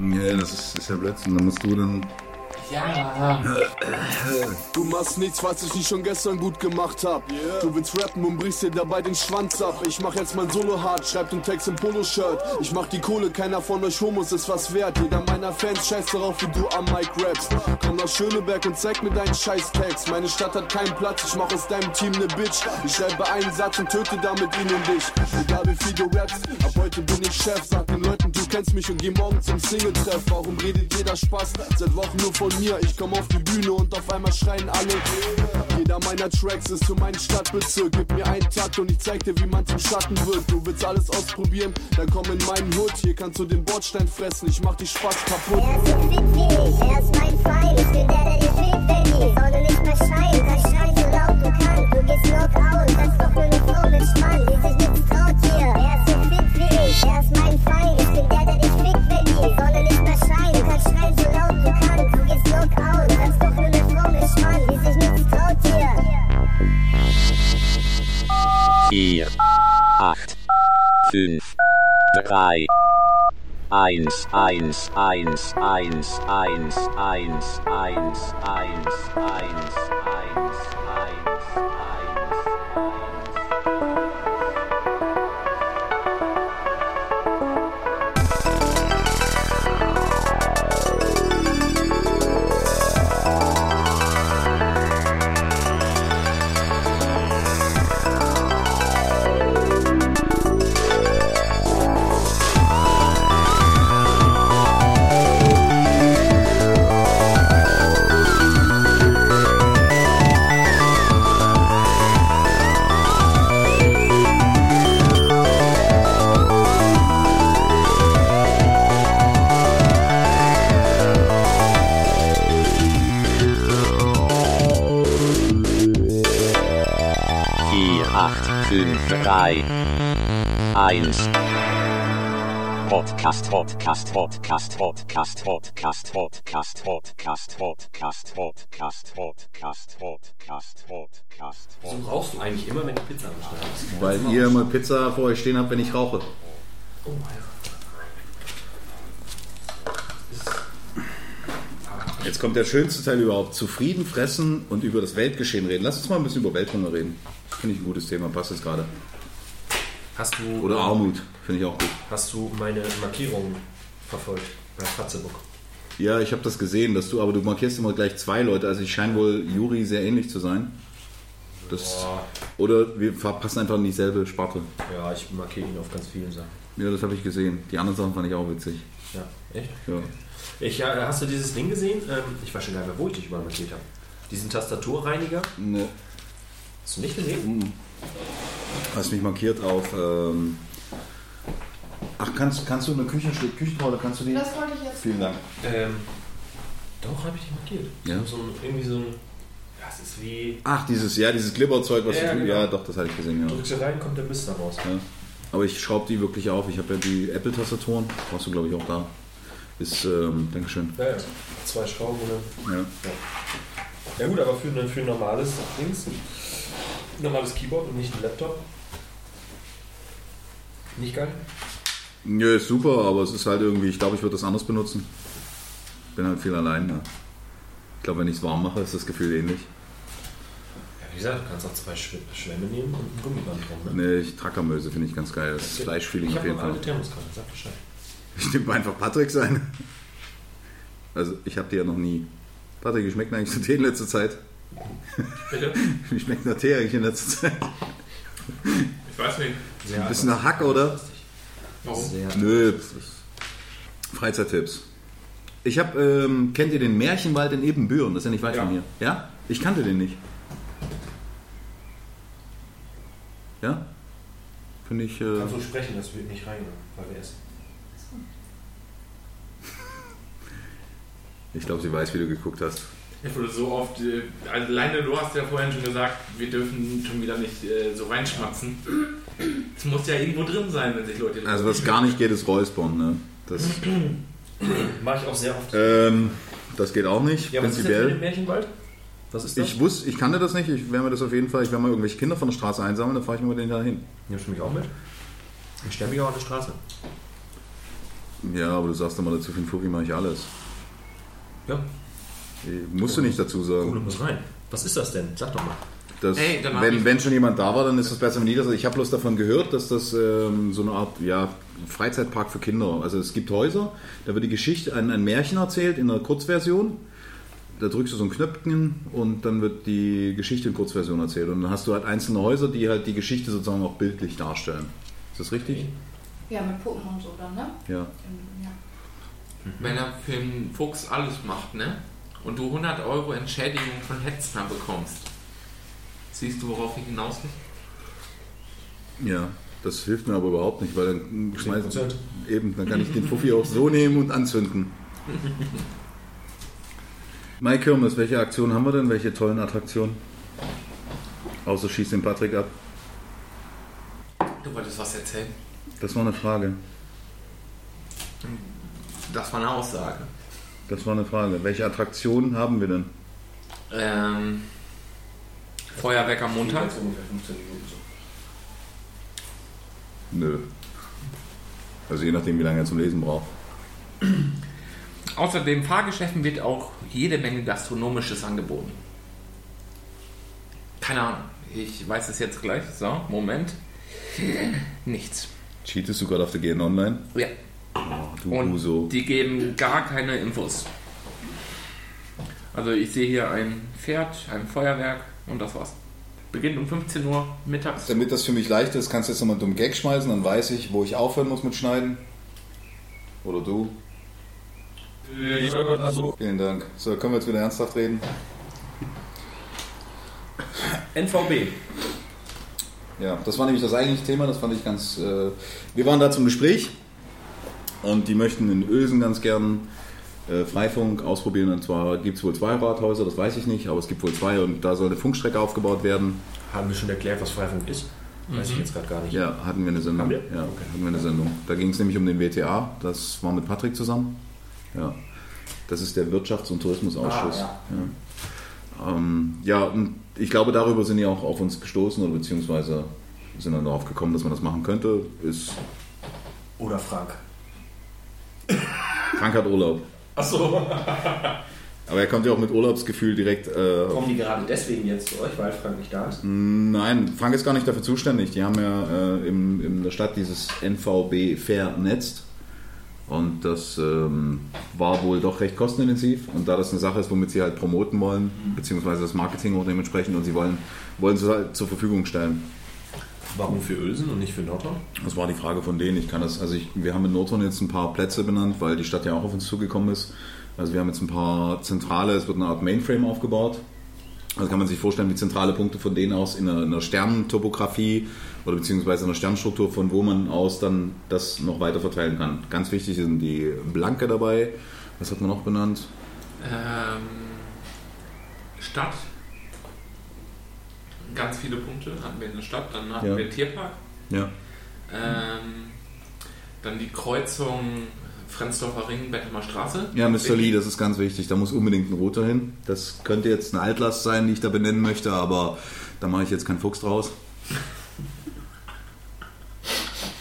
Ja, das ist, ist ja Blödsinn. Da musst du dann. Ja. Du machst nichts, was ich nicht schon gestern gut gemacht hab. Du willst rappen und brichst dir dabei den Schwanz ab. Ich mach jetzt mein Solo hart, schreib den Text im Poloshirt. Ich mach die Kohle, keiner von euch Homos ist was wert. Jeder meiner Fans scheißt darauf, wie du am Mic rappst. Komm nach Schöneberg und zeig mir deinen scheiß Text. Meine Stadt hat keinen Platz, ich mach aus deinem Team ne Bitch. Ich schreibe einen Satz und töte damit ihn und dich. Egal wie viel du rappst, ab heute bin ich Chef. Sag den Leuten, du kennst mich und geh morgen zum Single-Treff. Warum redet jeder Spaß? Seit Wochen nur von mir. Ich komm auf die Bühne und auf einmal schreien alle. Jeder meiner Tracks ist für meinen Stadtbezirk. Gib mir einen Takt und ich zeig dir, wie man zum Schatten wird. Du willst alles ausprobieren, dann komm in meinen Hut. Hier kannst du den Bordstein fressen, ich mach die Spaß kaputt. Er ist so quick er ist mein Feind. Ich bin der, der dich liebt, Benny. Soll du nicht mehr schreien, dann schrei so laut du kannst. Du gehst Knockout, das ist doch nur eine Frau mit Spann, die sich nichts traut hier. Er ist so quick wie ich, er ist 4, 8, 5, 3, 1, 1, 1, 1, 1, 1, 1, 1, 1, 5, 3, 1. Podcast, Podcast, Podcast, Podcast, Podcast, Podcast, Podcast, Podcast, Podcast, Podcast, Podcast, Podcast, Wieso rauchst du eigentlich immer, wenn du Pizza bestellst? Weil ihr immer Pizza vor euch stehen habt, wenn ich rauche. Oh mein Jetzt kommt der schönste Teil überhaupt. Zufrieden fressen und über das Weltgeschehen reden. Lass uns mal ein bisschen über Welthunger reden. Finde ich ein gutes Thema, passt jetzt gerade. Hast du, Oder Armut, finde ich auch gut. hast du meine Markierungen verfolgt bei Fatzebook? Ja, ich habe das gesehen, dass du, aber du markierst immer gleich zwei Leute. Also ich scheine wohl Juri sehr ähnlich zu sein. Das, oder wir passen einfach in dieselbe Sparte. Ja, ich markiere ihn auf ganz vielen Sachen. Ja, das habe ich gesehen. Die anderen Sachen fand ich auch witzig. Ja, echt? Ja. Ich, ja, hast du dieses Ding gesehen? Ähm, ich weiß schon gar nicht mehr, wo ich dich überall markiert habe. Diesen Tastaturreiniger? Ne, Hast du nicht gesehen? hast mich markiert auf. Ähm, ach, kannst, kannst du eine Küchen, Küchenrolle, kannst du die? Das wollte ich jetzt. Vielen Dank. Ähm, doch, habe ich dich markiert. Ja? So ein, irgendwie so ein. Ja, es ist wie. Ach, dieses, ja, dieses Glibberzeug, was Ja, du, genau. ja, doch, das hatte ich gesehen, ja. Drückst du rein, kommt der Mist da raus. ja. Aber ich schraube die wirklich auf. Ich habe ja die Apple-Tastaturen. Brauchst du, glaube ich, auch da. Ist, ähm, Dankeschön. Ja, ja. Zwei Schrauben und dann. Ja. Ja gut, aber für, ein- für ein normales Dings, normales Keyboard und nicht ein Laptop. Nicht geil? Ja, ist super, aber es ist halt irgendwie, ich glaube, ich würde das anders benutzen. Bin halt viel allein. Ja. Ich glaube, wenn ich es warm mache, ist das Gefühl ähnlich. Ja, wie gesagt, du kannst auch zwei Schw Schwämme nehmen und ein Gummiband drum. Ne? Nee, ich Trackermöse finde ich ganz geil. Das Fleischfeeling ich auf habe jeden Fall. alte Thermoskanne, sag Bescheid. Ich nehme einfach Patrick sein. Also, ich habe die ja noch nie. Patrick, wie schmeckt eigentlich der Tee in letzter Zeit? Bitte? Wie schmeckt der Tee eigentlich in letzter Zeit? Ich weiß nicht. Sehr Ein bisschen nach Hack, oder? Warum? Sehr Nö. Freizeittipps. Ich habe, ähm, kennt ihr den Märchenwald in Ebenbüren? Das ist ja nicht weit Ja. von hier. Ja? Ich kannte den nicht. Ja? Finde ich. Äh, Kannst du sprechen, das wird nicht rein, weil wir essen. ich glaube, sie weiß, wie du geguckt hast. Ich wurde so oft, äh, alleine du hast ja vorhin schon gesagt, wir dürfen schon wieder nicht äh, so reinschmatzen. Es muss ja irgendwo drin sein, wenn sich Leute. Also, was gar nicht geht, ist Räuspern. Ne? Das, Mach ich auch sehr oft. ähm, das geht auch nicht, ja, was ist denn für prinzipiell. den Märchenwald? Was ist das? Ich wusste, ich kannte das nicht. Ich werde mir das auf jeden Fall, ich werde mal irgendwelche Kinder von der Straße einsammeln, dann fahre ich mit denen da hin. Nimmst du mich auch mit? Ich stelle mich auch an der Straße. Ja, aber du sagst immer dazu, für den Fuffi mache ich alles. Ja, Musst du nicht dazu oh, du sagen. musst rein. Was ist das denn? Sag doch mal. Das, Hey, wenn, wenn schon jemand da war, dann ist es besser, wenn die das. Ich habe bloß davon gehört, dass das ähm, so eine Art ja, Freizeitpark für Kinder. Also es gibt Häuser, da wird die Geschichte, ein, ein Märchen erzählt in einer Kurzversion. Da drückst du so ein Knöpfchen und dann wird die Geschichte in Kurzversion erzählt. Und dann hast du halt einzelne Häuser, die halt die Geschichte sozusagen auch bildlich darstellen. Ist das richtig? Ja, mit Puppen und so dann, ne? Ja. Ja. Wenn er für einen Fuchs alles macht, ne? Und du 100 Euro Entschädigung von Hetzner bekommst. Siehst du, worauf ich hinaus will? Ja. Das hilft mir aber überhaupt nicht, weil dann schmeiß, 10%. eben, dann kann ich den Fuffi auch so nehmen und anzünden. Mike Kirmes, welche Aktionen haben wir denn? Welche tollen Attraktionen? Außer schießt den Patrick ab. Du wolltest was erzählen? Das war eine Frage. Das war eine Aussage. Das war eine Frage. Welche Attraktionen haben wir denn? Ähm, Feuerwerk am Montag. Jetzt ungefähr 15 Minuten so. Nö. Also je nachdem, wie lange er zum Lesen braucht. Außerdem Fahrgeschäften wird auch jede Menge gastronomisches angeboten. Keine Ahnung, ich weiß es jetzt gleich. So, Moment. Nichts. Cheatest du gerade auf der GN Online? Ja. Oh, du Und Huso. die geben gar keine Infos. Also ich sehe hier ein Pferd, ein Feuerwerk und das war's. Beginnt um 15 Uhr mittags. Damit das für mich leicht ist, kannst du jetzt nochmal einen dummen Gag schmeißen, dann weiß ich, wo ich aufhören muss mit Schneiden. Oder du. Also, Vielen Dank. So, können wir jetzt wieder ernsthaft reden? NVB. Ja, das war nämlich das eigentliche Thema, das fand ich ganz. Äh, wir waren da zum Gespräch und die möchten in Ösen ganz gern äh, Freifunk ausprobieren. Und zwar gibt es wohl zwei Rathäuser, das weiß ich nicht, aber es gibt wohl zwei und da soll eine Funkstrecke aufgebaut werden. Haben wir schon erklärt, was Freifunk ist? Weiß ich jetzt gerade gar nicht. Ja, hatten wir eine Sendung. Haben wir? Ja, Okay. hatten wir eine Sendung. Da ging es nämlich um den WTA, das war mit Patrick zusammen. Ja. Das ist der Wirtschafts- und Tourismusausschuss. Ah, ja. Ähm, ja, und ich glaube, darüber sind die auch auf uns gestoßen oder beziehungsweise sind dann darauf gekommen, dass man das machen könnte. Ist Oder Frank. Frank hat Urlaub. Achso. Aber er kommt ja auch mit Urlaubsgefühl direkt. Äh, Kommen die gerade deswegen jetzt zu euch, weil Frank nicht da ist? nein, Frank ist gar nicht dafür zuständig. Die haben ja äh, im, in der Stadt dieses NVB vernetzt. Und das ähm, war wohl doch recht kostenintensiv. Und da das eine Sache ist, womit sie halt promoten wollen, beziehungsweise das Marketing auch dementsprechend, und sie wollen, wollen sie halt zur Verfügung stellen. Warum für Ösen und nicht für Nordhorn? Das war die Frage von denen. Ich kann das, also ich, wir haben in Nordhorn jetzt ein paar Plätze benannt, weil die Stadt ja auch auf uns zugekommen ist. Also wir haben jetzt ein paar zentrale, es wird eine Art Mainframe aufgebaut. Also kann man sich vorstellen, wie zentrale Punkte von denen aus in einer, in einer Sternentopographie oder beziehungsweise in einer Sternstruktur, von wo man aus dann das noch weiter verteilen kann. Ganz wichtig sind die Blanke dabei. Was hat man noch benannt? Ähm, Stadt. Ganz viele Punkte hatten wir in der Stadt. Dann hatten Ja. wir Tierpark. Ja. Ähm, dann die Kreuzung Frenzdorfer Ring, Bettemer Straße. Ja, Mr. Lee, das ist ganz wichtig. Da muss unbedingt ein roter hin. Das könnte jetzt eine Altlast sein, die ich da benennen möchte, aber da mache ich jetzt keinen Fuchs draus.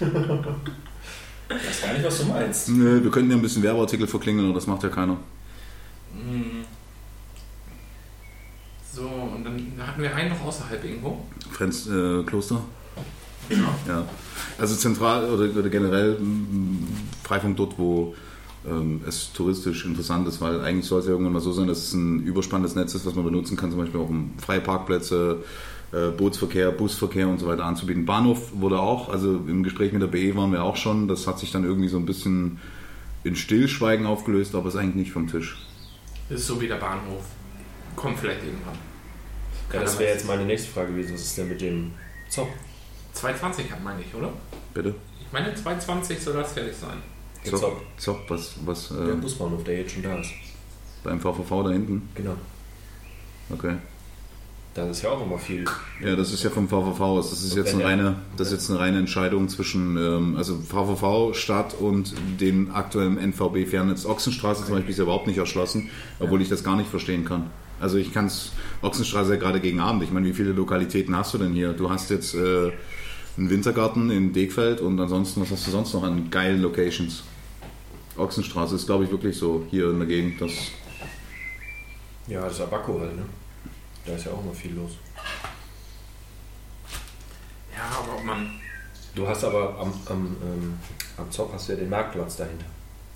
Ich weiß gar nicht, was du meinst. Nö, wir könnten ja ein bisschen Werbeartikel verklingeln, aber das macht ja keiner. Mhm. So, und dann hatten wir einen noch außerhalb irgendwo. Frenz äh, Kloster? Ja. Also zentral oder, oder generell Freifunk dort, wo ähm, es touristisch interessant ist, weil eigentlich soll es ja irgendwann mal so sein, dass es ein überspannendes Netz ist, was man benutzen kann, zum Beispiel auch um freie Parkplätze, äh, Bootsverkehr, Busverkehr und so weiter anzubieten. Bahnhof wurde auch, also im Gespräch mit der BE waren wir auch schon, das hat sich dann irgendwie so ein bisschen in Stillschweigen aufgelöst, aber ist eigentlich nicht vom Tisch. Das ist so wie der Bahnhof. Kommt vielleicht irgendwann. Ja, das wäre jetzt meine nächste Frage gewesen. Was ist denn mit dem Zopp? 220 hat meine ich, oder? Bitte? Ich meine 220 soll das fertig sein. Der Zopp, Zopp. Zopp was, was Der äh, Busbahnhof, der jetzt schon da ist. beim VVV da hinten? Genau. Okay. Da ist ja auch immer viel. Ja, das ist ja vom VVV aus. Das ist Und jetzt eine reine, das ist jetzt eine reine Entscheidung zwischen ähm, also VVV Stadt und den aktuellen NVB Fernnetz Ochsenstraße zum Beispiel ist ja überhaupt nicht erschlossen, obwohl ich das gar nicht verstehen kann. Also ich kann es, Ochsenstraße ja gerade gegen Abend. Ich meine, wie viele Lokalitäten hast du denn hier? Du hast jetzt äh, einen Wintergarten in Degfeld und ansonsten, was hast du sonst noch an geilen Locations? Ochsenstraße ist, glaube ich, wirklich so hier in der Gegend. Das, Ja, das ist Abaco halt, ne? Da ist ja auch immer viel los. Ja, aber ob man. Du hast aber am, am, ähm, am Zopp hast du ja den Marktplatz dahinter.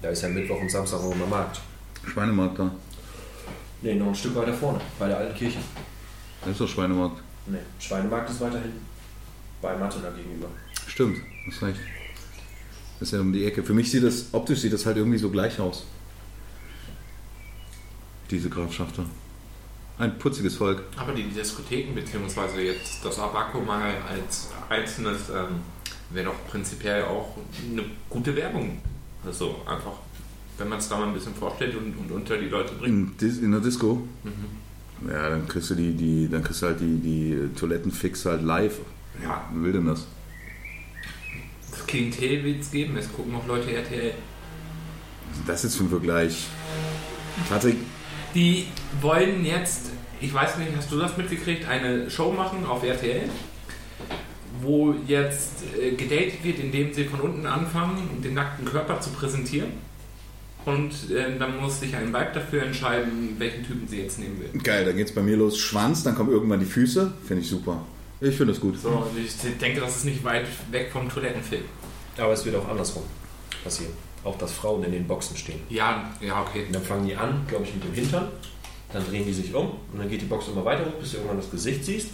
Da ist ja Mittwoch und Samstag auch immer Markt. Schweinemarkt da. Ne, noch ein Stück weiter vorne, bei der alten Kirche. Da ist doch Schweinemarkt. Ne, Schweinemarkt ist weiter hinten. Bei Mathe da gegenüber. Stimmt, hast recht. Das ist ja um die Ecke. Für mich sieht das, optisch sieht das halt irgendwie so gleich aus. Diese Grafschafter. Ein putziges Volk. Aber die Diskotheken, beziehungsweise jetzt das Abaco mal als einzelnes, ähm, wäre doch prinzipiell auch eine gute Werbung. Also einfach, wenn man es da mal ein bisschen vorstellt und, und unter die Leute bringt. In, in der Disco. Ja, dann kriegst du die, die, dann kriegst du halt die, die Toilettenfix halt live. Ja. Wer will denn das? Das Klientel wird es geben, es gucken auch Leute RTL. Was ist das jetzt für ein Vergleich? Patrick, Die wollen jetzt, ich weiß nicht, hast du das mitgekriegt, eine Show machen auf RTL, wo jetzt äh, gedatet wird, indem sie von unten anfangen, den nackten Körper zu präsentieren. Und äh, dann muss sich ein Weib dafür entscheiden, welchen Typen sie jetzt nehmen will. geil, dann geht's bei mir los. Schwanz, dann kommen irgendwann die Füße. Finde ich super. Ich finde das gut. So, und ich denke, das ist nicht weit weg vom Toilettenfilm. Aber es wird auch andersrum passieren. Auch dass Frauen in den Boxen stehen. Ja, ja, okay. Und dann fangen die an, glaube ich, mit dem Hintern. Dann drehen die sich um und dann geht die Box immer weiter hoch, bis du irgendwann das Gesicht siehst.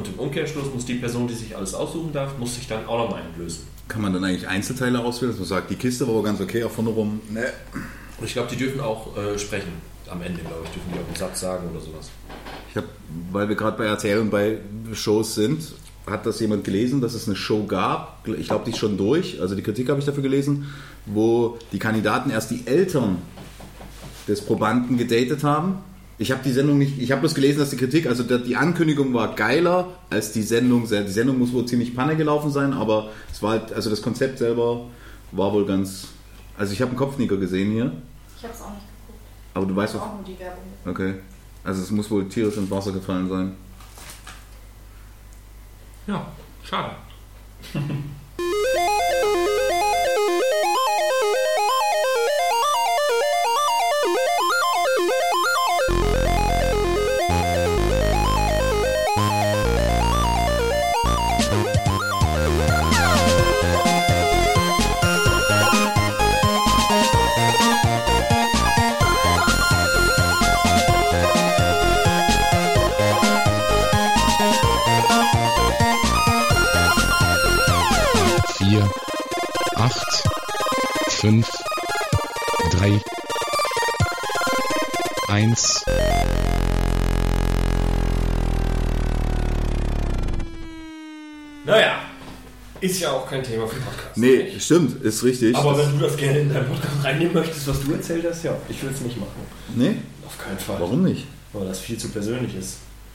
Und im Umkehrschluss muss die Person, die sich alles aussuchen darf, muss sich dann auch nochmal entblößen. Kann man dann eigentlich Einzelteile auswählen, dass man sagt, die Kiste war aber ganz okay, auch vorne rum. Ne. Und ich glaube, die dürfen auch äh, sprechen. Am Ende, glaube ich, dürfen die auch einen Satz sagen oder sowas. Ich habe, weil wir gerade bei RTL und bei Shows sind, hat das jemand gelesen, dass es eine Show gab, ich glaube, die ist schon durch, also die Kritik habe ich dafür gelesen, wo die Kandidaten erst die Eltern des Probanden gedatet haben. Ich habe die Sendung nicht, ich habe bloß gelesen, dass die Kritik, also die Ankündigung war geiler als die Sendung. Die Sendung muss wohl ziemlich Panne gelaufen sein, aber es war halt, also das Konzept selber war wohl ganz, also ich habe einen Kopfnicker gesehen hier, Ich hab's auch nicht geguckt. aber du weißt Ich doch, auch nur die Werbung. okay, also es muss wohl tierisch ins Wasser gefallen sein. Ja, schade. vier, acht, fünf, drei, eins. Naja, ist ja auch kein Thema für Podcast. Nee, stimmt, ist richtig. Aber wenn du das gerne in deinen Podcast reinnehmen möchtest, was du erzählt hast, ja, ich will es nicht machen. nee, Auf keinen Fall. warum nicht? Weil das viel zu persönlich ist.